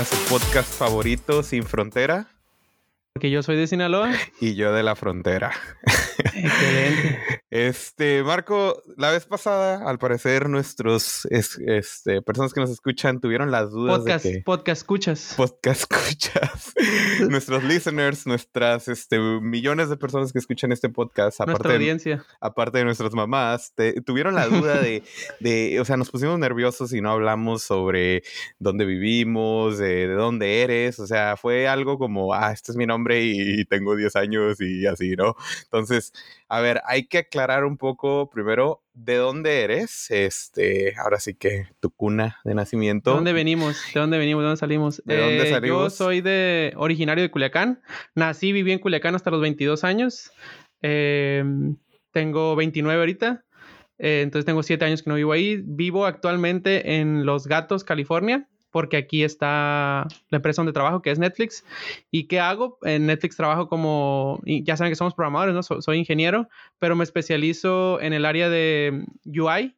a su podcast favorito, Sin Frontera. Porque yo soy de Sinaloa. Y yo de la frontera. Excelente. Este, Marco, la vez pasada, al parecer, nuestros este, personas que nos escuchan tuvieron las dudas podcast, de que. Podcast escuchas. Podcast escuchas. nuestros listeners, nuestras este, millones de personas que escuchan este podcast, aparte, Nuestra audiencia. De, aparte de nuestras mamás, tuvieron la duda de, de, o sea, nos pusimos nerviosos y no hablamos sobre dónde vivimos, de, de dónde eres. O sea, fue algo como, ah, este es mi nombre y tengo 10 años y así, ¿no? Entonces, a ver, hay que aclarar un poco primero de dónde eres. Este, ahora sí que tu cuna de nacimiento. ¿De dónde venimos? ¿De dónde venimos? ¿De dónde salimos? ¿De dónde eh, salimos? Yo soy de originario de Culiacán. Nací, viví en Culiacán hasta los 22 años. Em, tengo 29 ahorita. Eh, entonces tengo 7 años que no vivo ahí. Vivo actualmente en Los Gatos, California porque aquí está la empresa donde trabajo, que es Netflix. ¿Y qué hago? En Netflix trabajo como, ya saben que somos programadores, ¿no? soy ingeniero, pero me especializo en el área de UI,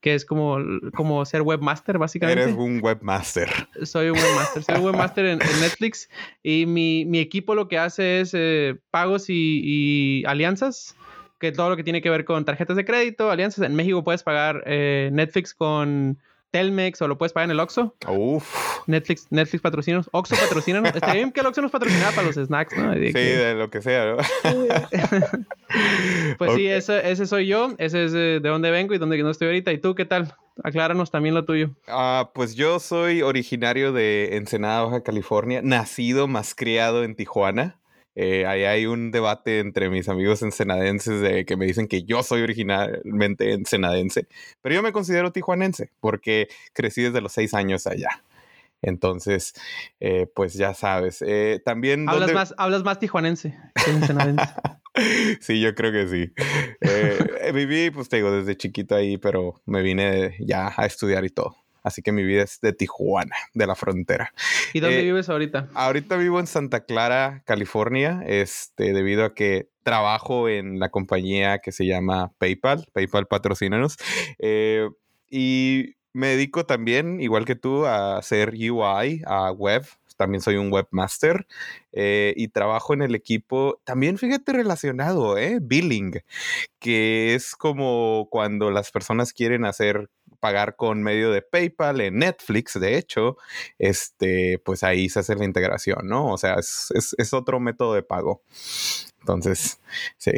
que es como, como ser webmaster, básicamente. Eres un webmaster. Soy un webmaster. Soy un webmaster en, Netflix y mi, mi, equipo lo que hace es eh, pagos y, y, alianzas, que todo lo que tiene que ver con tarjetas de crédito, alianzas. En México puedes pagar eh, Netflix con Telmex o lo puedes pagar en el Oxxo. Uf. Netflix, Netflix patrocina. Oxxo patrocina. Estaría bien que el Oxxo nos patrocinara para los snacks, ¿no? sí, de lo que sea, ¿no? pues sí, ese, ese, soy yo. Ese es de dónde vengo y dónde no estoy ahorita. ¿Y tú qué tal? Acláranos también lo tuyo. Ah, pues yo soy originario de Ensenada, Baja California. Nacido más criado en Tijuana. Eh, ahí hay un debate entre mis amigos ensenadenses de que me dicen que yo soy originalmente ensenadense, pero yo me considero tijuanense porque crecí desde los seis años allá. Entonces, eh, pues ya sabes. Eh, también. Hablas, más, hablas más tijuanense que ensenadense. sí, yo creo que sí. viví, pues te digo, desde chiquito ahí, pero me vine ya a estudiar y todo. Así que mi vida es de Tijuana, de la frontera. ¿Y dónde eh, vives ahorita? Ahorita vivo en Santa Clara, California, este, debido a que trabajo en la compañía que se llama PayPal. PayPal patrocínanos. Eh, y me dedico también, igual que tú, a hacer UI, a web. También soy un webmaster eh, y trabajo en el equipo, también fíjate relacionado, ¿eh? Billing, que es como cuando las personas quieren hacer pagar con medio de PayPal, en Netflix, de hecho, este, pues ahí se hace la integración, ¿no? O sea, es, otro método de pago. Entonces, sí.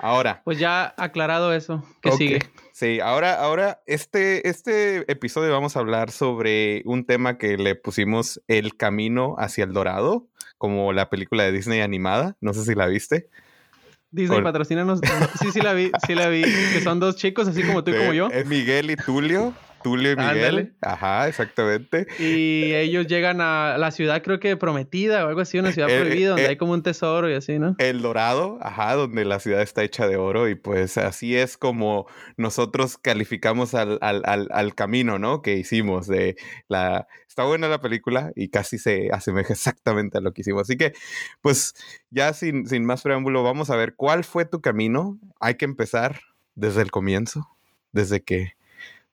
Ahora. Pues ya aclarado eso, ¿qué sigue? Sí, ahora, ahora, este, este episodio vamos a hablar sobre un tema que le pusimos el camino hacia el dorado, como la película de Disney animada. No sé si la viste. Disney, patrocínanos. Sí, sí la vi, sí la vi. Que son dos chicos, así como tú y como yo. Es Miguel y Tulio. Tulio y Miguel. Ajá, exactamente. Y ellos llegan a la ciudad, creo que prometida o algo así, una ciudad eh, prohibida, donde eh, hay como un tesoro y así, ¿no? El Dorado, ajá, donde la ciudad está hecha de oro. Y pues así es como nosotros calificamos al, al, al, al camino, ¿no? Que hicimos de la está buena la película y casi se asemeja exactamente a lo que hicimos. Así que, pues, ya sin, sin más preámbulo, vamos a ver cuál fue tu camino. Hay que empezar desde el comienzo, desde que,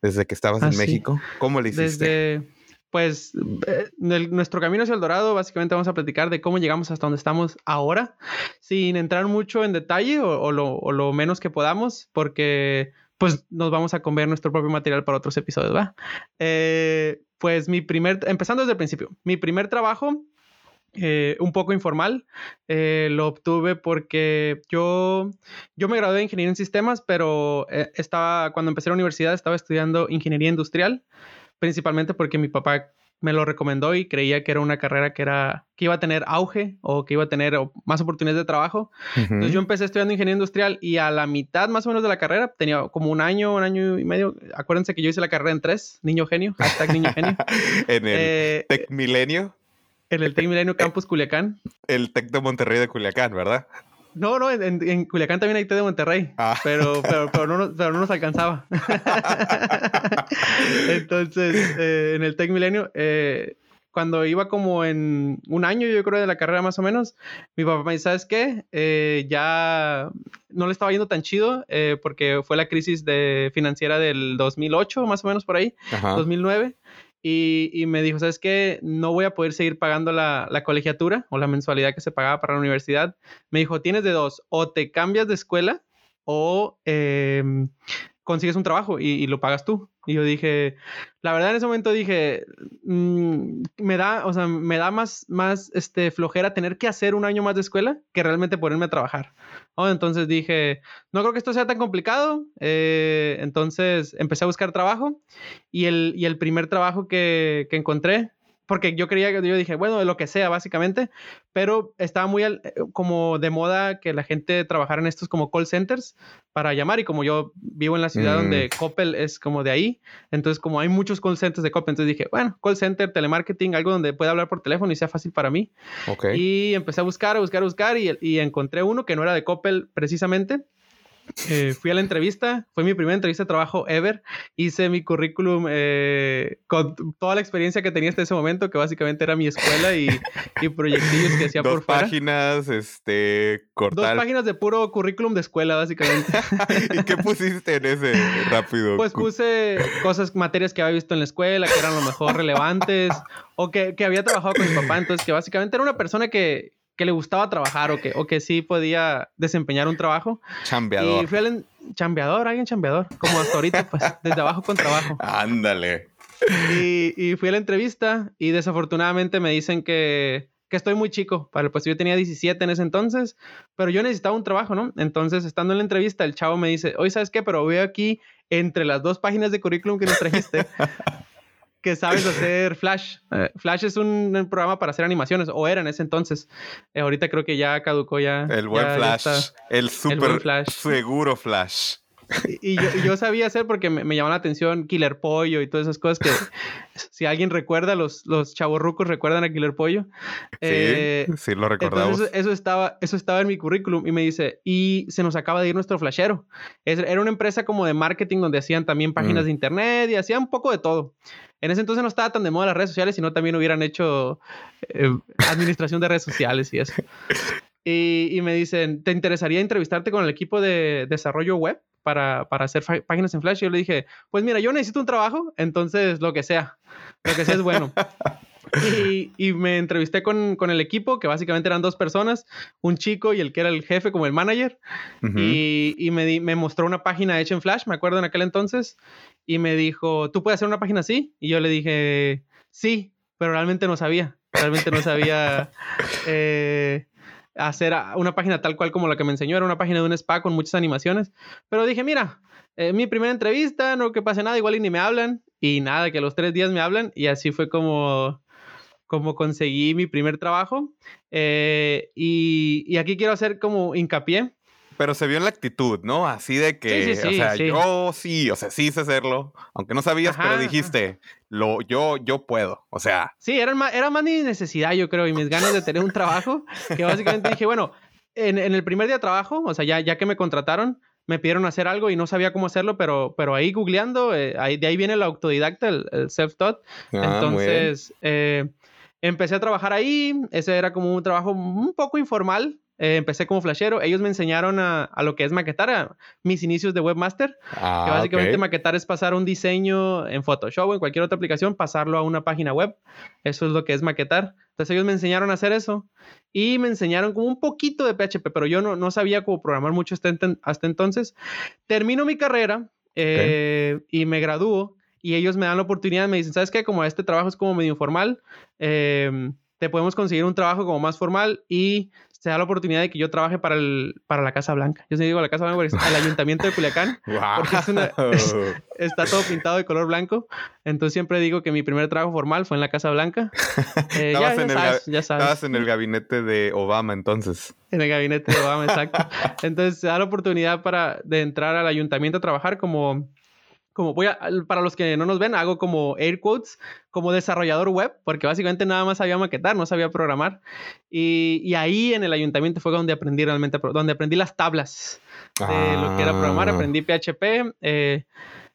desde que estabas en ah, México. ¿Cómo le hiciste? Desde, pues, eh, nuestro camino hacia el Dorado, básicamente vamos a platicar de cómo llegamos hasta donde estamos ahora, sin entrar mucho en detalle o, lo, o lo menos que podamos, porque pues nos vamos a comer nuestro propio material para otros episodios, ¿va? Eh, pues mi primer, empezando desde el principio, mi primer trabajo, eh, un poco informal, eh, lo obtuve porque yo, yo me gradué de ingeniería en sistemas, pero estaba, cuando empecé la universidad estaba estudiando ingeniería industrial, principalmente porque mi papá me lo recomendó y creía que era una carrera que era que iba a tener auge o que iba a tener más oportunidades de trabajo. Entonces yo empecé estudiando ingeniería industrial y a la mitad más o menos de la carrera tenía como un año, un año y medio. Acuérdense que yo hice la carrera en tres, niño genio, hashtag niño genio. en el eh, Tec Milenio. En el Tec Milenio Campus Culiacán. El Tec de Monterrey de Culiacán, ¿verdad? No, no, en, Culiacán también hay té de Monterrey, ah. pero, pero, pero, no, pero, no, nos alcanzaba. Entonces, eh, en el Tech Milenio, eh, cuando iba como en un año, yo creo, de la carrera más o menos, mi papá me dice, ¿sabes qué? Eh, ya no le estaba yendo tan chido porque fue la crisis de, financiera del 2008, más o menos por ahí, 2009. Y, me dijo, ¿sabes qué? No voy a poder seguir pagando la, colegiatura o la mensualidad que se pagaba para la universidad. Me dijo, tienes de dos, o te cambias de escuela o em, consigues un trabajo y, lo pagas tú. Y yo dije, la verdad en ese momento dije, mm, me da, o sea, me da más, más este, flojera tener que hacer un año más de escuela que realmente ponerme a trabajar. Entonces dije, no creo que esto sea tan complicado. Eh, entonces empecé a buscar trabajo y el, y el primer trabajo que encontré porque yo creía que yo dije, bueno, lo que sea, básicamente, pero estaba muy eh, como de moda que la gente trabajara en estos como call centers para llamar y como yo vivo en la ciudad donde mm. Coppel es como de ahí, entonces como hay muchos call centers de Coppel, entonces dije, bueno, call center, telemarketing, algo donde pueda hablar por teléfono y sea fácil para mí. Y empecé a buscar, a buscar, a buscar y, y encontré uno que no era de Coppel precisamente eh, fui a la entrevista, fue mi primera entrevista de trabajo ever. Hice mi currículum eh, con toda la experiencia que tenía hasta ese momento, que básicamente era mi escuela y, y proyectillos que hacía por fuera. Dos páginas, este, cortar. Dos páginas de puro currículum de escuela, básicamente. ¿Y qué pusiste en ese rápido? Pues puse cosas, materias que había visto en la escuela, que eran lo mejor relevantes, o que, que había trabajado con mi papá. Entonces, que básicamente era una persona que, que le gustaba trabajar o que, o que sí podía desempeñar un trabajo. Chambeador. Y fui al chambeador, alguien chambeador, como hasta ahorita, pues, desde abajo con trabajo. Ándale. Y, y, fui a la entrevista y desafortunadamente me dicen que, que estoy muy chico para el puesto. Yo tenía 17 en ese entonces, pero yo necesitaba un trabajo, ¿no? Entonces, estando en la entrevista, el chavo me dice, oye, ¿sabes qué? Pero veo aquí entre las dos páginas de currículum que nos trajiste, que sabes hacer Flash. Eh, Flash es un, programa para hacer animaciones, o era en ese entonces. Eh, ahorita creo que ya caducó ya. El buen Flash. el super flash. seguro Flash. Y, yo, sabía hacer porque me, llamó la atención Killer Pollo y todas esas cosas que si alguien recuerda, los, los chavorrucos recuerdan a Killer Pollo. Sí, eh, sí lo recordamos. eso, estaba, eso estaba en mi currículum y me dice, y se nos acaba de ir nuestro flashero. era una empresa como de marketing donde hacían también páginas mm. de internet y hacían un poco de todo. En ese entonces no estaba tan de moda las redes sociales, sino también hubieran hecho eh, administración de redes sociales y eso. Y, me dicen, ¿te interesaría entrevistarte con el equipo de desarrollo web para, hacer páginas en Flash? Y yo le dije, pues mira, yo necesito un trabajo, entonces lo que sea, lo que sea es bueno. Y, me entrevisté con, el equipo, que básicamente eran dos personas, un chico y el que era el jefe como el manager. Y, me, me, mostró una página hecha en Flash, me acuerdo en aquel entonces y me dijo, ¿tú puedes hacer una página así? Y yo le dije, sí, pero realmente no sabía. Realmente no sabía eh, hacer una página tal cual como la que me enseñó. Era una página de un spa con muchas animaciones. Pero dije, mira, eh, mi primera entrevista, no que pase nada, igual y ni me hablan. Y nada, que a los tres días me hablan. Y así fue como, como conseguí mi primer trabajo. Eh, y, y, aquí quiero hacer como hincapié pero se vio en la actitud, ¿no? Así de que, o sea, yo sí, o sea, sí sé hacerlo, aunque no sabías, pero dijiste, lo, yo, yo puedo, o sea. Sí, era más, era más mi necesidad, yo creo, y mis ganas de tener un trabajo, que básicamente dije, bueno, en, el primer día de trabajo, o sea, ya, ya que me contrataron, me pidieron hacer algo y no sabía cómo hacerlo, pero, pero ahí googleando, eh, ahí, de ahí viene el autodidacta, el, self-taught. Ah, Entonces, eh, empecé a trabajar ahí, ese era como un trabajo un poco informal, eh, empecé como flashero. Ellos me enseñaron a, lo que es maquetar, a mis inicios de webmaster. Ah, que básicamente maquetar es pasar un diseño en Photoshop o en cualquier otra aplicación, pasarlo a una página web. Eso es lo que es maquetar. Entonces ellos me enseñaron a hacer eso y me enseñaron como un poquito de PHP, pero yo no, no sabía cómo programar mucho hasta, hasta entonces. Termino mi carrera eh, y me gradúo y ellos me dan la oportunidad, me dicen, ¿sabes qué? Como este trabajo es como medio informal, eh, te podemos conseguir un trabajo como más formal y se da la oportunidad de que yo trabaje para, el, para la Casa Blanca. Yo sí digo la Casa Blanca porque es el Ayuntamiento de Culiacán. Porque está todo pintado de color blanco. Entonces siempre digo que mi primer trabajo formal fue en la Casa Blanca. Eh, ya, sabes, ya sabes. Estabas en el gabinete de Obama entonces. En el gabinete de Obama, exacto. Entonces se da la oportunidad para, de entrar al ayuntamiento a trabajar como como voy a, para los que no nos ven, hago como air quotes, como desarrollador web, porque básicamente nada más sabía maquetar, no sabía programar. Y, y ahí en el ayuntamiento fue donde aprendí realmente, donde aprendí las tablas de lo que era programar, ah. aprendí PHP. Eh,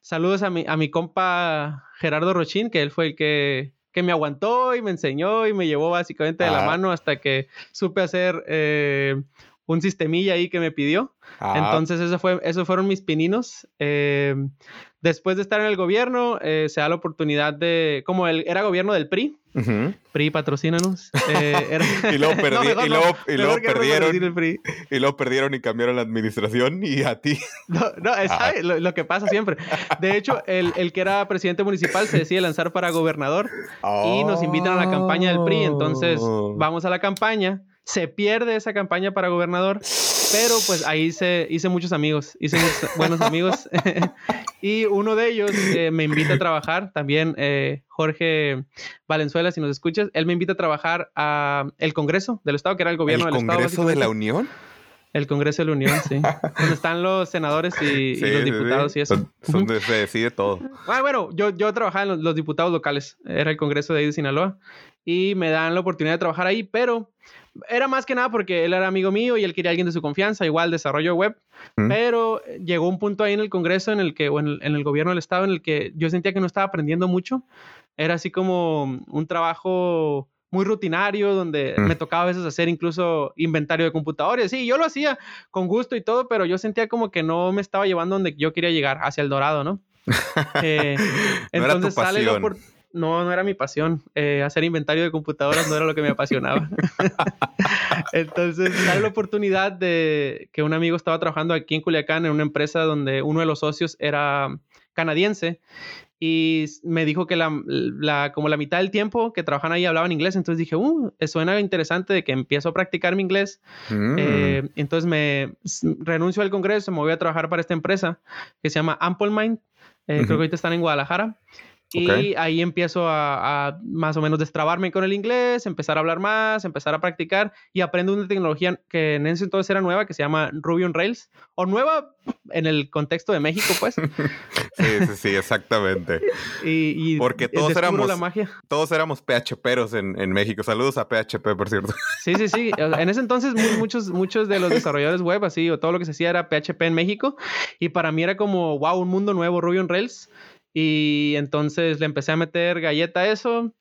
saludos a mi, a mi compa Gerardo Rochín, que él fue el que, que me aguantó y me enseñó y me llevó básicamente de la ah. mano hasta que supe hacer... Eh, un sistemilla ahí que me pidió. Ah, Entonces, eso fue, esos fueron mis pininos. Eh, después de estar en el gobierno, eh, se da la oportunidad de, como el, era gobierno del PRI. PRI patrocínanos. eh, era- Y luego, perdi- mejor y luego- y mejor luego que no perdieron. PRI. Y luego perdieron y cambiaron la administración y a ti. No, no, es Ah. lo que pasa siempre. De hecho, el, el que era presidente municipal se decide lanzar para gobernador y nos invitan a la campaña del PRI. Entonces, Oh. vamos a la campaña. Se pierde esa campaña para gobernador, pero pues ahí hice, hice muchos amigos, hice muchos buenos amigos. y uno de ellos eh, me invita a trabajar, también eh, Jorge Valenzuela, si nos escuchas, él me invita a trabajar a el Congreso del Estado, que era el gobierno ¿El del Estado. Congreso de la. Unión? El Congreso de la Unión, sí. donde están los senadores y, y Sí, los sí, sí. diputados y eso. Son- son donde se decide todo. Ah, bueno, yo, yo trabajaba en los, los diputados locales, era el Congreso de ahí de Sinaloa, y me dan la oportunidad de trabajar ahí, pero era más que nada porque él era amigo mío y él quería alguien de su confianza, igual desarrollo web, Mm. pero llegó un punto ahí en el Congreso en el que, o en el, en el gobierno del Estado, en el que yo sentía que no estaba aprendiendo mucho, era así como un trabajo muy rutinario, donde Mm. me tocaba a veces hacer incluso inventario de computadores. Sí, yo lo hacía con gusto y todo, pero yo sentía como que no me estaba llevando donde yo quería llegar, hacia el dorado, ¿no? Eh, No era tu entonces sale la pasión. No, no era mi pasión. Eh, hacer inventario de computadoras no era lo que me apasionaba. Entonces sale la oportunidad de que un amigo estaba trabajando aquí en Culiacán en una empresa donde uno de los socios era canadiense y me dijo que la, la- como la mitad del tiempo que trabajan ahí hablaban inglés. Entonces dije, uh, suena interesante de que empiezo a practicar mi inglés. Mm. Eh, entonces me renuncio al Congreso, me voy a trabajar para esta empresa que se llama Ample Mind. Eh, Creo que ahorita están en Guadalajara. Y ahí empiezo a, a más o menos destrabarme con el inglés, empezar a hablar más, empezar a practicar y aprendo una tecnología que en ese entonces era nueva, que se llama Ruby on Rails. O nueva en el contexto de México, pues. Sí, sí, sí, exactamente. Y, y Porque todos éramos- la magia. Todos éramos PHPeros en, en México. Saludos a PHP, por cierto. Sí, sí, sí. En ese entonces mu- muchos, muchos de los desarrolladores web, así, o todo lo que se hacía era PHP en México. Y para mí era como, wow, un mundo nuevo, Ruby on Rails. Y entonces le empecé a meter galleta a eso.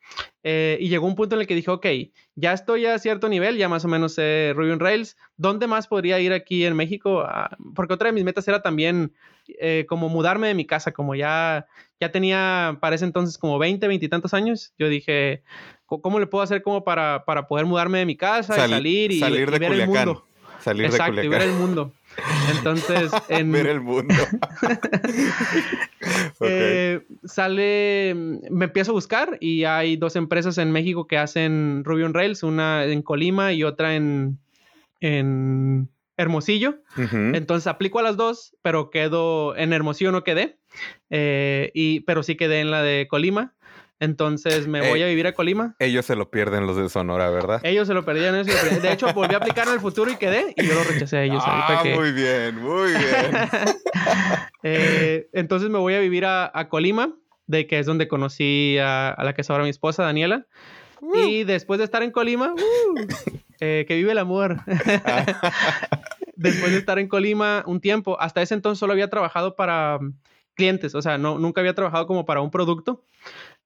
eh, y llegó un punto en el que dije, ok, ya estoy a cierto nivel, ya más o menos sé Ruby on Rails. ¿Dónde más podría ir aquí en México? Ah, porque otra de mis metas era también eh, como mudarme de mi casa, como ya, ya tenía para ese entonces como 20, 20 y tantos años. Yo dije, "¿Cómo- ¿cómo le puedo hacer como para, para poder mudarme de mi casa Sal- y salir y, salir y de ver el Culiacán. mundo? Salir Exacto, de y ver Culiacán. el mundo. Entonces, en, Ver el mundo. Eh, sale, me empiezo a buscar y hay dos empresas en México que hacen Ruby on Rails, una en Colima y otra en, en Hermosillo. Entonces aplico a las dos, pero quedo en Hermosillo no quedé, eh, y, pero sí quedé en la de Colima. Entonces me voy Eh, a vivir a Colima. Ellos se lo pierden los de Sonora, ¿verdad? Ellos se lo perdieron. ellos se lo perdieron. De hecho, volví a aplicar en el futuro y quedé y yo lo rechacé a ellos. ah, que- muy bien, muy bien. Eh, entonces me voy a vivir a, a Colima, de que es donde conocí a, a la que es ahora mi esposa, Daniela. Y después de estar en Colima, ¡uh! eh, que vive el amor. después de estar en Colima un tiempo, hasta ese entonces solo había trabajado para mm, clientes, o sea, no, nunca había trabajado como para un producto.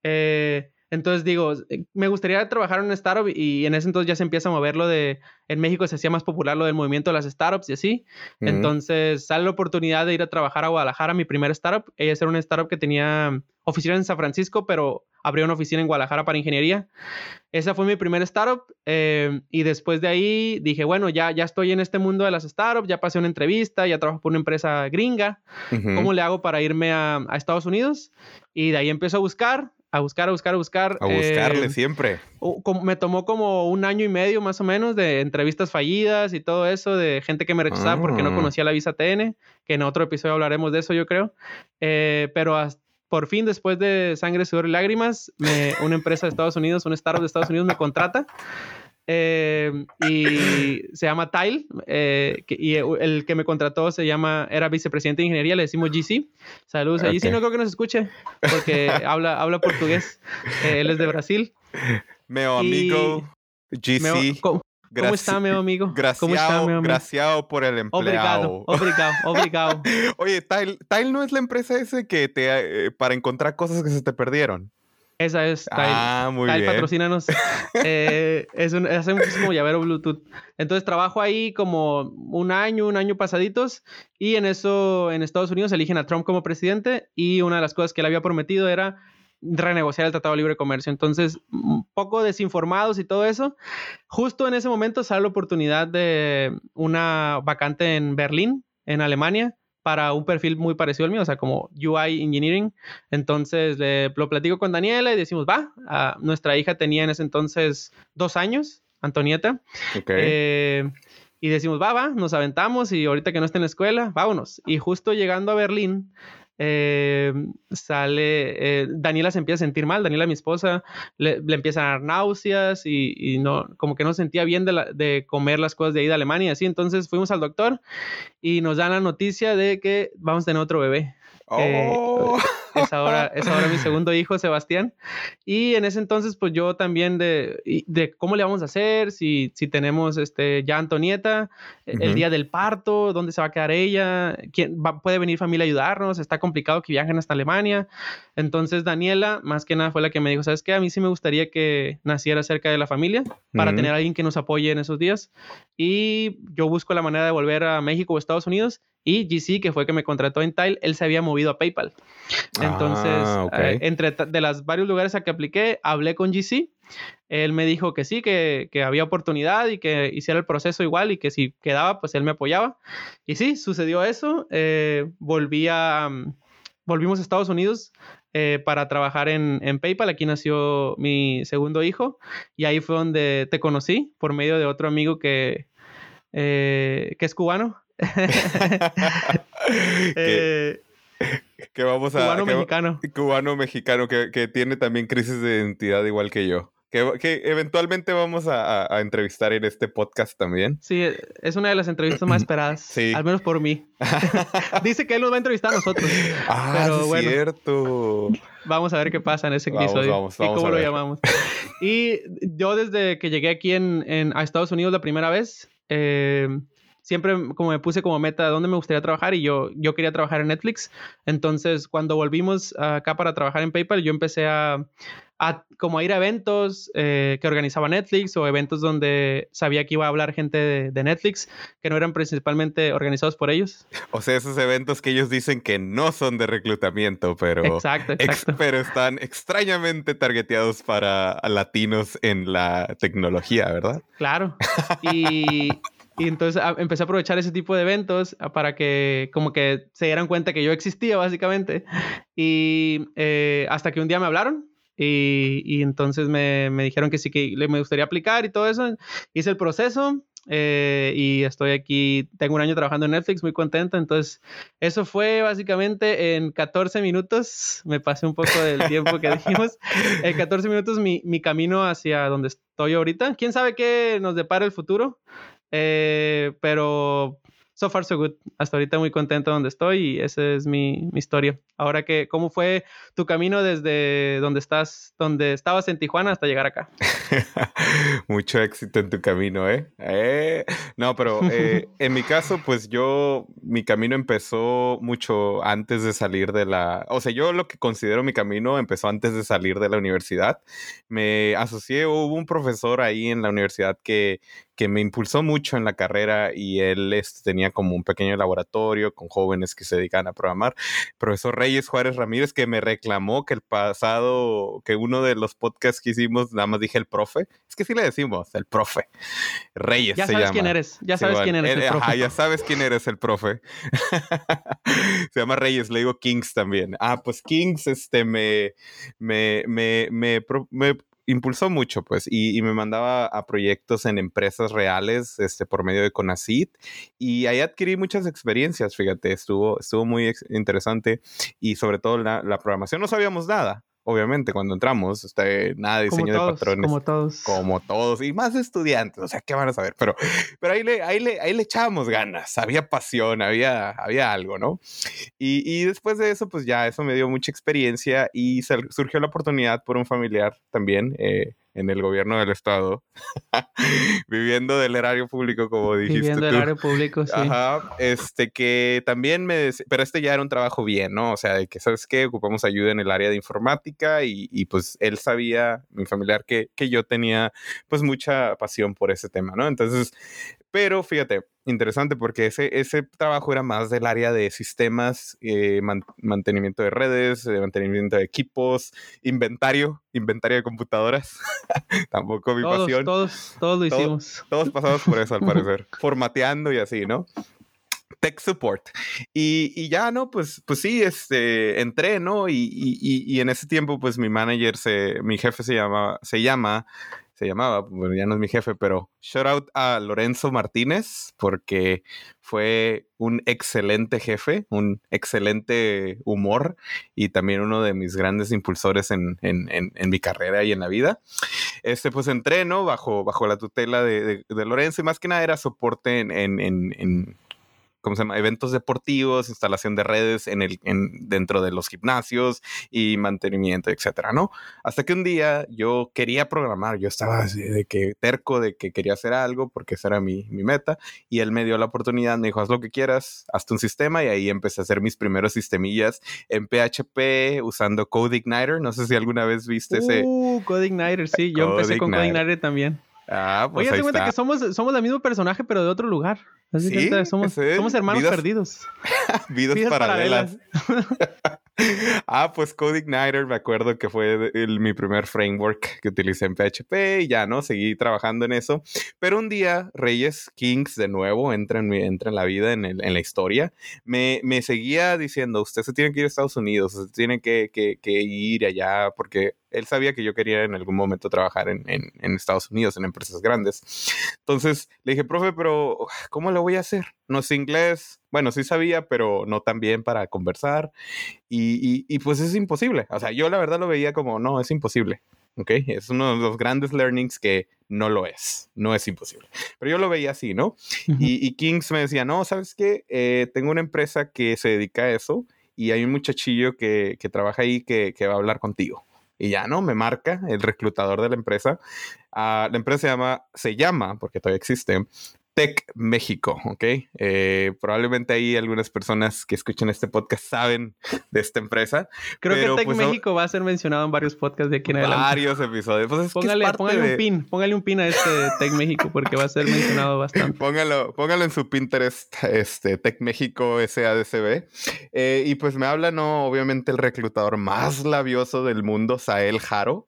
Eh, entonces digo, eh, me gustaría trabajar en una startup y en ese entonces ya se empieza a mover lo de, en México se hacía más popular lo del movimiento de las startups y así. Entonces sale la oportunidad de ir a trabajar a Guadalajara, mi primera startup. Ella era una startup que tenía oficina en San Francisco, pero abrió una oficina en Guadalajara para ingeniería. Esa fue mi primera startup eh, y después de ahí dije, bueno, ya, ya estoy en este mundo de las startups, ya pasé una entrevista, ya trabajo por una empresa gringa. ¿Cómo le hago para irme a, a Estados Unidos? Y de ahí empiezo a buscar, a buscar, a buscar, a buscar. A buscarle eh, siempre. me tomó como un año y medio más o menos de entrevistas fallidas y todo eso, de gente que me rechazaba porque no Ah. conocía la visa TN, que en otro episodio hablaremos de eso yo creo. Eh, pero por fin, después de sangre, sudor y lágrimas, me- una empresa de Estados Unidos, un startup de Estados Unidos me contrata. Eh, y se llama Tile, eh, que- y el que me contrató se llama, era vicepresidente de ingeniería, le decimos GC. Saludos a Ok. GC, no creo que nos escuche, porque habla, habla portugués, Eh, él es de Brasil. Meo y- amigo, GC. Meo- ¿cómo, cómo está, mi amigo? ¿Cómo está, Graciado, mi amigo? graciado por el empleado. Obrigado, obrigado, obrigado. Oye, Tile, Tile no es la empresa ese que te eh, para encontrar cosas que se te perdieron. Esa es Tile. Ah, muy Tile, bien. patrocínanos. Eh, es un, un como llavero Bluetooth. Entonces trabajo ahí como un año, un año pasaditos. Y en eso, en Estados Unidos, eligen a Trump como presidente. Y una de las cosas que él había prometido era renegociar el Tratado de Libre Comercio. Entonces, un poco desinformados y todo eso. Justo en ese momento sale la oportunidad de una vacante en Berlín, en Alemania, para un perfil muy parecido al mío, o sea, como UI Engineering. Entonces, le, lo platico con Daniela y decimos, va, a, nuestra hija tenía en ese entonces dos años, Antonieta. Ok. Eh, y decimos, va, va, nos aventamos y ahorita que no esté en la escuela, vámonos. Y justo llegando a Berlín, eh, sale, eh, Daniela se empieza a sentir mal, Daniela, mi esposa, le, le empiezan a dar náuseas y, y, no, como que no sentía bien de, la, de, comer las cosas de ahí de Alemania así. Entonces fuimos al doctor y nos dan la noticia de que vamos a tener otro bebé. Oh. Es, ahora, es ahora mi segundo hijo, Sebastián. Y en ese entonces, pues yo también de, de cómo le vamos a hacer, si, si tenemos este, ya Antonieta, uh -huh. el día del parto, dónde se va a quedar ella, quién va, puede venir familia a ayudarnos, está complicado que viajen hasta Alemania. Entonces Daniela, más que nada, fue la que me dijo, ¿sabes qué? A mí sí me gustaría que naciera cerca de la familia para uh -huh. tener a alguien que nos apoye en esos días. Y yo busco la manera de volver a México o Estados Unidos y GC, que fue que me contrató en Tile, él se había movido a PayPal. Entonces, ah, okay. eh, entre de los varios lugares a que apliqué, hablé con GC. Él me dijo que sí, que, que, había oportunidad y que hiciera el proceso igual y que si quedaba, pues él me apoyaba. Y sí, sucedió eso. Eh, volví a, um, volvimos a Estados Unidos eh, para trabajar en, en, PayPal. Aquí nació mi segundo hijo y ahí fue donde te conocí por medio de otro amigo que, eh, que es cubano. eh, que vamos a. Cubano que, mexicano. Cubano mexicano que, que, tiene también crisis de identidad igual que yo. Que, que eventualmente vamos a, a, a, entrevistar en este podcast también. Sí, es una de las entrevistas más esperadas. Sí. Al menos por mí. Dice que él nos va a entrevistar a nosotros. Ah, pero, sí bueno, cierto. Vamos a ver qué pasa en ese episodio. Vamos, vamos, y cómo lo llamamos. y yo desde que llegué aquí en, en, a Estados Unidos la primera vez, eh, siempre como me puse como meta dónde me gustaría trabajar y yo, yo quería trabajar en Netflix. Entonces, cuando volvimos acá para trabajar en PayPal, yo empecé a, a como a ir a eventos eh, que organizaba Netflix o eventos donde sabía que iba a hablar gente de, de, Netflix que no eran principalmente organizados por ellos. O sea, esos eventos que ellos dicen que no son de reclutamiento, pero, exacto, exacto. Ex, pero están extrañamente targeteados para latinos en la tecnología, ¿verdad? Claro. Y... Y entonces a, empecé a aprovechar ese tipo de eventos para que como que se dieran cuenta que yo existía básicamente. Y eh, hasta que un día me hablaron y, y entonces me, me, dijeron que sí que me gustaría aplicar y todo eso. Hice el proceso eh, y estoy aquí, tengo un año trabajando en Netflix, muy contento. Entonces eso fue básicamente en 14 minutos, me pasé un poco del tiempo que dijimos, en 14 minutos mi, mi camino hacia donde estoy ahorita. ¿Quién sabe qué nos depara el futuro? Eh, pero so far so good. Hasta ahorita muy contento donde estoy y esa es mi, mi, historia. Ahora que, ¿cómo fue tu camino desde donde estás, donde estabas en Tijuana hasta llegar acá? Mucho éxito en tu camino, ¿eh? eh no, pero eh, en mi caso, pues yo, mi camino empezó mucho antes de salir de la, o sea, yo lo que considero mi camino empezó antes de salir de la universidad. Me asocié, hubo un profesor ahí en la universidad que, que me impulsó mucho en la carrera y él este, tenía como un pequeño laboratorio con jóvenes que se dedican a programar. Profesor Reyes Juárez Ramírez que me reclamó que el pasado, que uno de los podcasts que hicimos, nada más dije el profe. Es que sí le decimos, el profe. Reyes ya se sabes llama. quién eres, ya sabes sí, quién eres. El, ajá, ya sabes quién eres el profe. se llama Reyes, le digo Kings también. Ah, pues Kings, este, me, me, me, me, me impulsó mucho, pues, y, me mandaba a proyectos en empresas reales, este, por medio de Conacit, y ahí adquirí muchas experiencias, fíjate, estuvo, estuvo muy interesante, y sobre todo la, la programación, no sabíamos nada, obviamente, cuando entramos, este, nada de diseño todos, de patrones. Como todos. Como todos, y más estudiantes, o sea, ¿qué van a saber? Pero, pero ahí, le, ahí, le, ahí le echábamos ganas, había pasión, había, había algo, ¿no? Y, y después de eso, pues ya eso me dio mucha experiencia y surgió la oportunidad por un familiar también, eh, en el gobierno del estado, viviendo del erario público, como dijiste. Viviendo del erario público, sí. Ajá, este que también me, pero este ya era un trabajo bien, ¿no? O sea, de que, ¿sabes qué? Ocupamos ayuda en el área de informática y, y pues él sabía, mi familiar, que, que yo tenía pues mucha pasión por ese tema, ¿no? Entonces, pero fíjate, interesante porque ese, ese trabajo era más del área de sistemas, eh, mantenimiento de redes, de mantenimiento de equipos, inventario, inventario de computadoras. Tampoco mi todos, pasión. Todos, todos lo hicimos. Todos pasamos por eso, al parecer. Formateando y así, ¿no? tech support. Y, y, ya, ¿no? Pues, pues sí, este, entré, ¿no? Y, y, y, en ese tiempo, pues mi manager, se, mi jefe se llama, se llama se llamaba, bueno, ya no es mi jefe, pero shout out a Lorenzo Martínez porque fue un excelente jefe, un excelente humor y también uno de mis grandes impulsores en, en, en, mi carrera y en la vida. Este, pues entreno bajo, bajo la tutela de, de, de Lorenzo y más que nada era soporte en ¿cómo se llama? Eventos deportivos, instalación de redes en el, en, dentro de los gimnasios y mantenimiento, etcétera, ¿no? Hasta que un día yo quería programar, yo estaba de que terco de que quería hacer algo porque esa era mi, mi meta y él me dio la oportunidad, me dijo, haz lo que quieras, hazte un sistema y ahí empecé a hacer mis primeros sistemillas en PHP usando CodeIgniter, no sé si alguna vez viste ese... Uh, CodeIgniter, sí, yo empecé con CodeIgniter también. Ah, pues Oye, te cuenta está. que somos, somos el mismo personaje, pero de otro lugar. Así Sí, que somos, somos hermanos Vidas- perdidos. Vidas, Vidas paralelas. ah, pues CodeIgniter, me acuerdo que fue el- mi primer framework que utilicé en PHP y ya, ¿no? Seguí trabajando en eso. Pero un día, Reyes Kings de nuevo entra en, entra en la vida, en, el- en la historia. Me, me seguía diciendo, usted se tiene que ir a Estados Unidos, usted tiene que, que- que ir allá, porque él sabía que yo quería en algún momento trabajar en, en- en Estados Unidos, en empresas grandes. Entonces le dije, profe, pero ¿cómo lo voy a hacer? No sé inglés. Bueno, sí sabía, pero no tan bien para conversar. Y, y- y, pues es imposible. O sea, yo la verdad lo veía como, no, es imposible. ¿Ok? Es uno de los grandes learnings que no lo es. No es imposible. Pero yo lo veía así, ¿no? Y, y Kings me decía, no, ¿sabes qué? Eh, tengo una empresa que se dedica a eso y hay un muchachillo que, que trabaja ahí que, que va a hablar contigo. Y ya, ¿no? Me marca el reclutador de la empresa. Ah, la empresa se llama, se llama, porque todavía existe, Tech México, ¿ok? Eh, probablemente ahí algunas personas que escuchan este podcast saben de esta empresa. Creo pero, que Tech pues, México va a ser mencionado en varios podcasts de aquí en adelante. Varios episodios. Pues es que es Póngale, parte póngale de- un pin, póngale un pin a este Tech México porque va a ser mencionado bastante. Póngalo, póngalo en su Pinterest, este, Tech México SADCB. Eh, y pues me habla, ¿no? Obviamente el reclutador más labioso del mundo, Sael Jaro.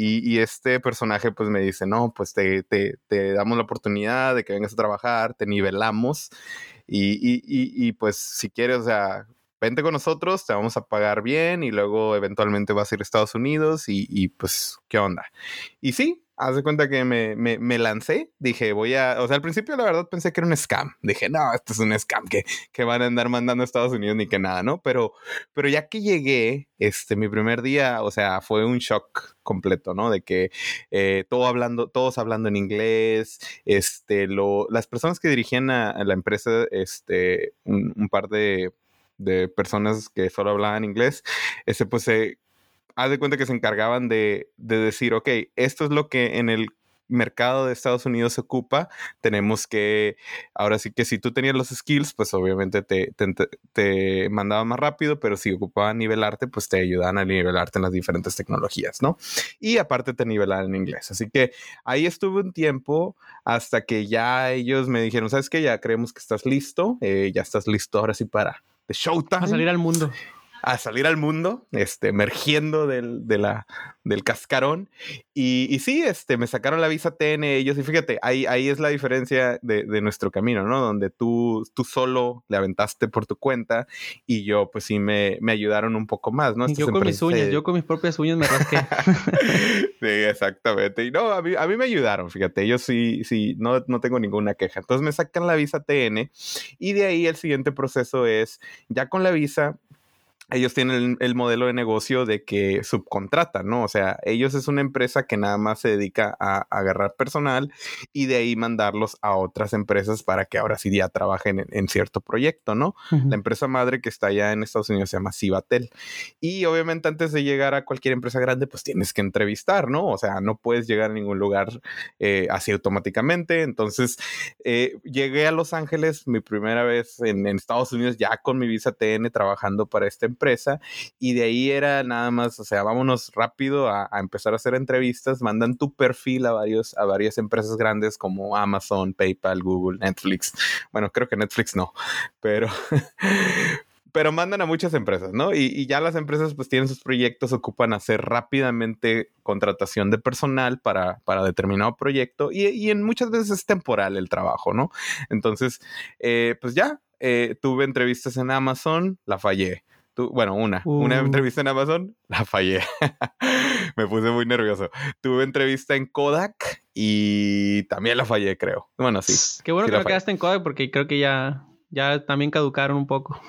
Y, este personaje pues me dice, no, pues te, te, te damos la oportunidad de que vengas a trabajar, te nivelamos. Y, y, y, pues si quieres, o sea, vente con nosotros, te vamos a pagar bien y luego eventualmente vas a ir a Estados Unidos y pues, ¿qué onda? Y sí, haz de cuenta que me, me, me lancé, dije, voy a, o sea, al principio la verdad pensé que era un scam, dije, no, esto es un scam que, que van a andar mandando a Estados Unidos ni que nada, ¿no? Pero, pero ya que llegué, este, mi primer día, o sea, fue un shock completo, ¿no? De que eh, todo hablando, todos hablando en inglés, este, lo, las personas que dirigían a, la empresa, este, un, un par de, de personas que solo hablaban inglés, este, pues se haz de cuenta que se encargaban de, de, decir, ok, esto es lo que en el mercado de Estados Unidos se ocupa, tenemos que, ahora sí que si tú tenías los skills, pues obviamente te, te, te mandaban más rápido, pero si ocupaban nivelarte, pues te ayudaban a nivelarte en las diferentes tecnologías, ¿no? Y aparte te nivelaban en inglés. Así que ahí estuve un tiempo hasta que ya ellos me dijeron, ¿sabes qué? Ya creemos que estás listo, eh, ya estás listo ahora sí para The Showtime. A salir al mundo a salir al mundo, este, emergiendo del, de la, del cascarón. Y, y, sí, este, me sacaron la visa TN ellos. Y fíjate, ahí, ahí es la diferencia de, de, nuestro camino, ¿no? Donde tú, tú solo le aventaste por tu cuenta y yo, pues sí, me, me ayudaron un poco más, ¿no? Estas yo con mis uñas, yo con mis propias uñas me rasqué. sí, exactamente. Y no, a mí, a mí me ayudaron, fíjate, yo sí, sí, no, no tengo ninguna queja. Entonces me sacan la visa TN y de ahí el siguiente proceso es, ya con la visa, ellos tienen el, modelo de negocio de que subcontratan, ¿no? O sea, ellos es una empresa que nada más se dedica a, agarrar personal y de ahí mandarlos a otras empresas para que ahora sí ya trabajen en, cierto proyecto, ¿no? La empresa madre que está allá en Estados Unidos se llama Cibatel. Y obviamente antes de llegar a cualquier empresa grande, pues tienes que entrevistar, ¿no? O sea, no puedes llegar a ningún lugar eh, así automáticamente. Entonces, eh, llegué a Los Ángeles mi primera vez en, en Estados Unidos ya con mi visa TN trabajando para esta empresa empresa y de ahí era nada más, o sea, vámonos rápido a, empezar a hacer entrevistas, mandan tu perfil a varios, a varias empresas grandes como Amazon, PayPal, Google, Netflix. Bueno, creo que Netflix no, pero pero mandan a muchas empresas, ¿no? Y, ya las empresas pues tienen sus proyectos, ocupan hacer rápidamente contratación de personal para, para determinado proyecto y, en muchas veces es temporal el trabajo, ¿no? Entonces, eh, pues ya, eh, tuve entrevistas en Amazon, la fallé bueno, una, una uh. entrevista en Amazon, la fallé. Me puse muy nervioso. Tuve entrevista en Kodak y también la fallé, creo. Bueno, sí. Qué bueno que no quedaste en Kodak porque creo que ya, ya también caducaron un poco.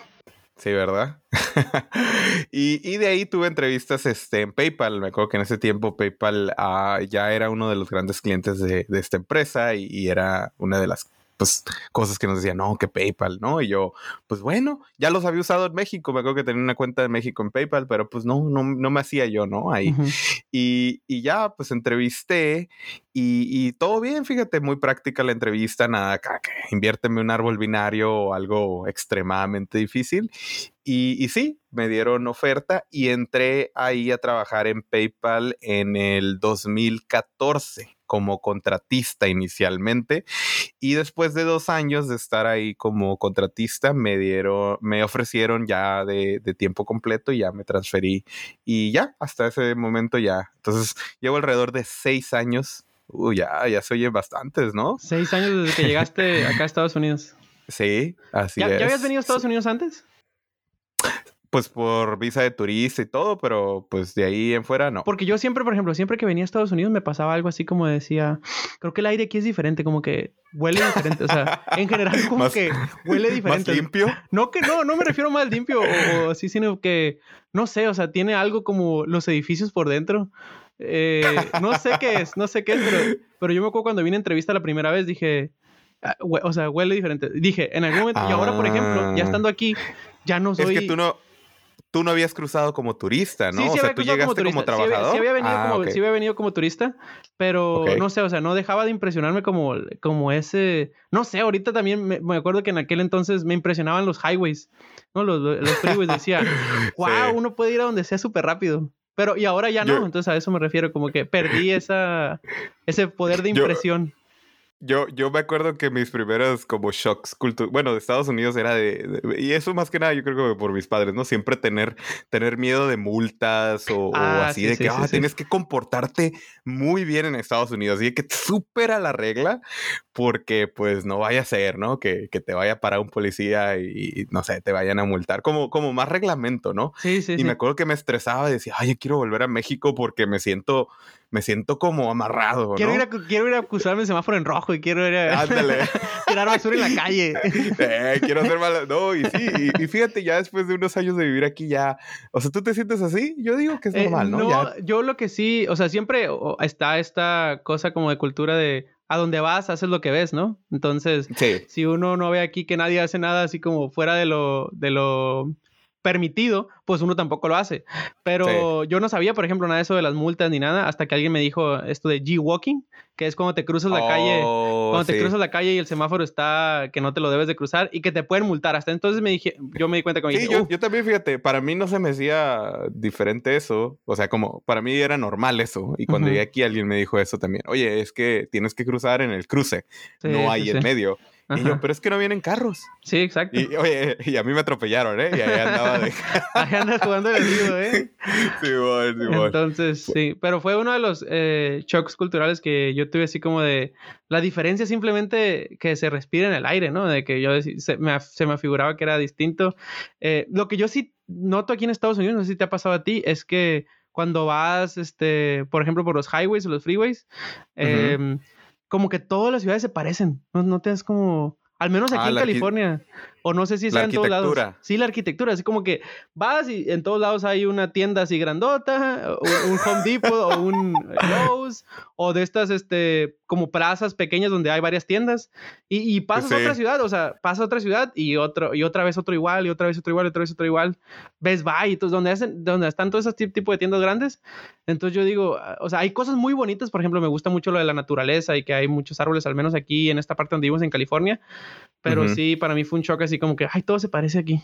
Sí, ¿verdad? y, y, de ahí tuve entrevistas este, en PayPal. Me acuerdo que en ese tiempo PayPal ah, ya era uno de los grandes clientes de, de esta empresa y, y, era una de las pues cosas que nos decían, no, que PayPal, ¿no? Y yo, pues bueno, ya los había usado en México, me acuerdo que tenía una cuenta de México en PayPal, pero pues no, no, no me hacía yo, ¿no? Ahí. y, y, ya, pues entrevisté y, y, todo bien, fíjate, muy práctica la entrevista, nada, que inviérteme un árbol binario o algo extremadamente difícil. Y, y, sí, me dieron oferta y entré ahí a trabajar en PayPal en el 2014 como contratista inicialmente y después de dos años de estar ahí como contratista me dieron, me ofrecieron ya de, tiempo completo y ya me transferí y ya, hasta ese momento ya. Entonces llevo alrededor de seis años. Uy, ya, ya se oyen bastantes, ¿no? Seis años desde que llegaste acá a Estados Unidos. Sí, así es. ¿Ya habías venido a Estados Unidos antes? Pues por visa de turista y todo, pero pues de ahí en fuera no. Porque yo siempre, por ejemplo, siempre que venía a Estados Unidos me pasaba algo así como decía, creo que el aire aquí es diferente, como que huele diferente, o sea, en general como que huele diferente. ¿Más limpio? No que no, no me refiero más limpio o, así, sino que, no sé, o sea, tiene algo como los edificios por dentro. Eh, no sé qué es, no sé qué es, pero, pero yo me acuerdo cuando vine a entrevista la primera vez, dije, ah, o sea, huele diferente. Dije, en algún momento, y ahora, por ejemplo, ya ah. estando aquí, ya no soy... Es que tú no tú no habías cruzado como turista, ¿no? o sea, tú llegaste como, trabajador. Sí, había, venido, ah, como, sí había venido como turista, pero no sé, o sea, no dejaba de impresionarme como, como ese. No sé, ahorita también me, acuerdo que en aquel entonces me impresionaban los highways, ¿no? Los, los freeways. Decía, wow, uno puede ir a donde sea súper rápido. Pero, y ahora ya no, entonces a eso me refiero, como que perdí esa, ese poder de impresión. Yo, yo me acuerdo que mis primeros como shocks culturales, bueno, de Estados Unidos era de, y eso más que nada yo creo que por mis padres, ¿no? Siempre tener, tener miedo de multas o, ah, así, de que ah, tienes que comportarte muy bien en Estados Unidos y que te supera la regla porque pues no vaya a ser, ¿no? Que, que te vaya a parar un policía y, no sé, te vayan a multar, como, como más reglamento, ¿no? Sí, sí. Y me acuerdo que me estresaba y decía, ay, yo quiero volver a México porque me siento me siento como amarrado. Quiero, ir, a, quiero ir a cruzarme el semáforo en rojo y quiero ir a tirar basura en la calle. Eh, quiero hacer mal. No, y sí, y, fíjate, ya después de unos años de vivir aquí, ya. O sea, ¿tú te sientes así? Yo digo que es eh, normal, ¿no? No, yo lo que sí, o sea, siempre está esta cosa como de cultura de a donde vas, haces lo que ves, ¿no? Entonces, si uno no ve aquí que nadie hace nada así como fuera de lo, de lo permitido, pues uno tampoco lo hace. Pero yo no sabía, por ejemplo, nada de eso de las multas ni nada, hasta que alguien me dijo esto de G-Walking, que es cuando te cruzas la calle, oh, cuando te cruzas la calle y el semáforo está que no te lo debes de cruzar y que te pueden multar. Hasta entonces me dije, yo me di cuenta con Sí, yo, también, fíjate, para mí no se me hacía diferente eso, o sea, como para mí era normal eso. Y cuando llegué aquí alguien me dijo eso también, oye, es que tienes que cruzar en el cruce, no hay en medio. Y yo, pero es que no vienen carros. Sí, exacto. Y, oye, y a mí me atropellaron, ¿eh? Y ahí andaba de... ahí andas jugando el libro, ¿eh? Sí, bueno, sí, bueno. Entonces, sí. Pero fue uno de los eh, shocks culturales que yo tuve así como de... La diferencia simplemente que se respira en el aire, ¿no? De que yo se me, se me figuraba que era distinto. Eh, lo que yo sí noto aquí en Estados Unidos, no sé si te ha pasado a ti, es que cuando vas, este, por ejemplo, por los highways o los freeways, eh, como que todas las ciudades se parecen. No, no te das como. Al menos aquí ah, en California. O no sé si sea en todos lados. Sí, la arquitectura, así como que vas y en todos lados hay una tienda así grandota, un, Home Depot o un Lowe's, o de estas, este, como plazas pequeñas donde hay varias tiendas, y, y pasas a otra ciudad, o sea, pasas a otra ciudad y, otro, y otra vez otro igual, y otra vez otro igual, y otra vez otro igual. Ves Buy, entonces, donde, hacen, donde están todos esos tipos de tiendas grandes. Entonces yo digo, o sea, hay cosas muy bonitas, por ejemplo, me gusta mucho lo de la naturaleza y que hay muchos árboles, al menos aquí en esta parte donde vivimos en California, pero sí, para mí fue un shock así como que, ay, todo se parece aquí.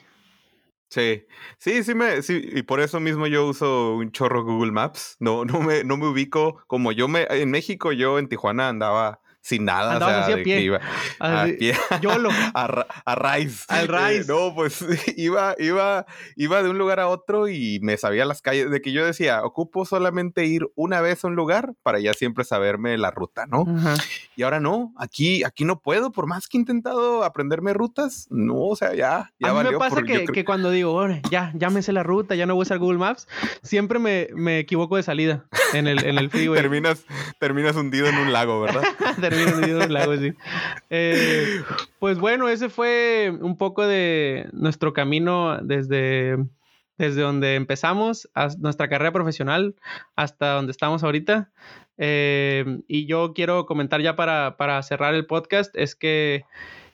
Sí, sí, sí, me, sí, y por eso mismo yo uso un chorro Google Maps. No, no me, no me ubico como yo me, en México, yo en Tijuana andaba sin nada. o sea, de Que iba a pie. Yolo. a, a Rice. Al Rice. Eh, no, pues iba, iba, iba de un lugar a otro y me sabía las calles. De que yo decía, ocupo solamente ir una vez a un lugar para ya siempre saberme la ruta, ¿no? Y ahora no, aquí, aquí no puedo, por más que he intentado aprenderme rutas, no, o sea, ya, ya a mí me pasa que, que, cuando digo, ya, ya me sé la ruta, ya no voy a usar Google Maps, siempre me, me equivoco de salida en el, en el freeway. terminas, terminas hundido en un lago, ¿verdad? Eh, pues bueno, ese fue un poco de nuestro camino desde, desde donde empezamos, nuestra carrera profesional, hasta donde estamos ahorita. Eh, y yo quiero comentar ya para, para cerrar el podcast, es que,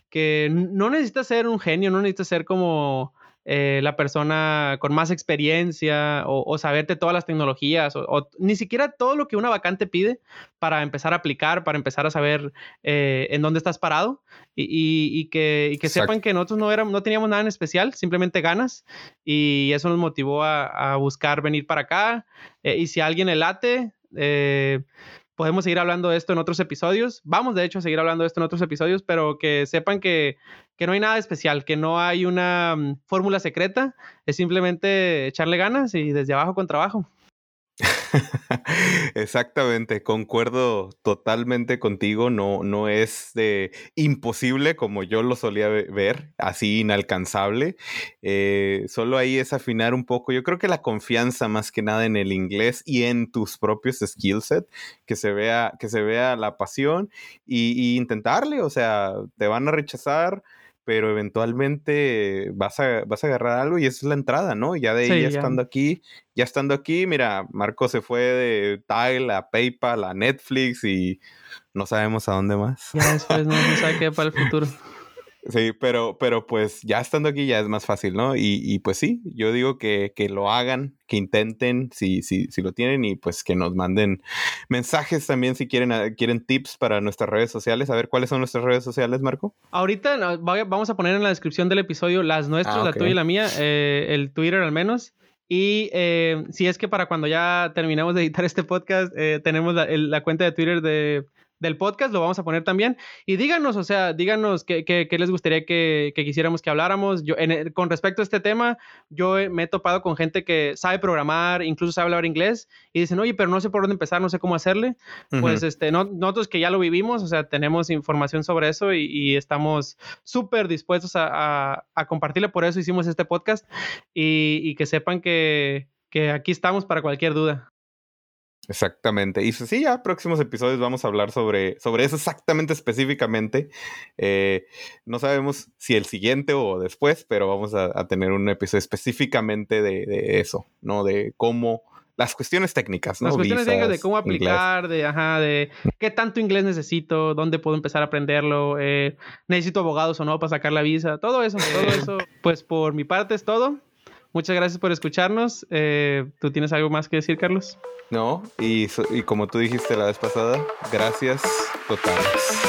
que no necesitas ser un genio, no necesitas ser como eh, la persona con más experiencia o, saberte todas las tecnologías o, ni siquiera todo lo que una vacante pide para empezar a aplicar, para empezar a saber eh, en dónde estás parado y, que, sepan que nosotros no, éramos, no teníamos nada en especial, simplemente ganas y eso nos motivó a, buscar venir para acá eh, y si a alguien le late, podemos seguir hablando de esto en otros episodios. Vamos, de hecho, a seguir hablando de esto en otros episodios, pero que sepan que, que no hay nada especial, que no hay una mm, fórmula secreta, es simplemente echarle ganas y desde abajo con trabajo. Exactamente, concuerdo totalmente contigo, no, no es de imposible como yo lo solía ver, así inalcanzable, eh, solo ahí es afinar un poco, yo creo que la confianza más que nada en el inglés y en tus propios skill set, que se vea, que se vea la pasión y, y intentarle, o sea, te van a rechazar, pero eventualmente vas a, vas a agarrar algo y esa es la entrada, ¿no? Ya de ahí, ya, estando aquí, ya estando aquí, mira, Marco se fue de Tile a PayPal, a Netflix y no sabemos a dónde más. Ya después no se sabe qué para el futuro. Sí, pero, pero pues ya estando aquí ya es más fácil, ¿no? Y, y pues sí, yo digo que, que, lo hagan, que intenten si, si, si lo tienen y pues que nos manden mensajes también si quieren, ah, quieren tips para nuestras redes sociales. A ver, ¿cuáles son nuestras redes sociales, Marco? Ahorita vamos a poner en la descripción del episodio las nuestras, ah, la tuya y la mía, eh, el Twitter al menos. Y eh, si es que para cuando ya terminemos de editar este podcast, eh, tenemos la, la cuenta de Twitter de del podcast, lo vamos a poner también. Y díganos, o sea, díganos qué, qué, qué les gustaría que, que, quisiéramos que habláramos. Yo, en, con respecto a este tema, yo me he topado con gente que sabe programar, incluso sabe hablar inglés, y dicen, oye, pero no sé por dónde empezar, no sé cómo hacerle. Pues este, no, nosotros que ya lo vivimos, o sea, tenemos información sobre eso y, y estamos súper dispuestos a, a, compartirle, por eso hicimos este podcast y, y que sepan que, que aquí estamos para cualquier duda. Exactamente. Y sí, ya próximos episodios vamos a hablar sobre, sobre eso exactamente específicamente. Eh, no sabemos si el siguiente o después, pero vamos a, tener un episodio específicamente de, eso, ¿no? De cómo las cuestiones técnicas, ¿no? Las cuestiones técnicas de cómo aplicar, de, ajá, de qué tanto inglés necesito, dónde puedo empezar a aprenderlo, eh, necesito abogados o no para sacar la visa, todo eso, todo eso. Pues por mi parte es todo. Muchas gracias por escucharnos. Eh, ¿Tú tienes algo más que decir, Carlos? No, y, y como tú dijiste la vez pasada, gracias totales.